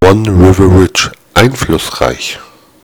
One River Ridge einflussreich.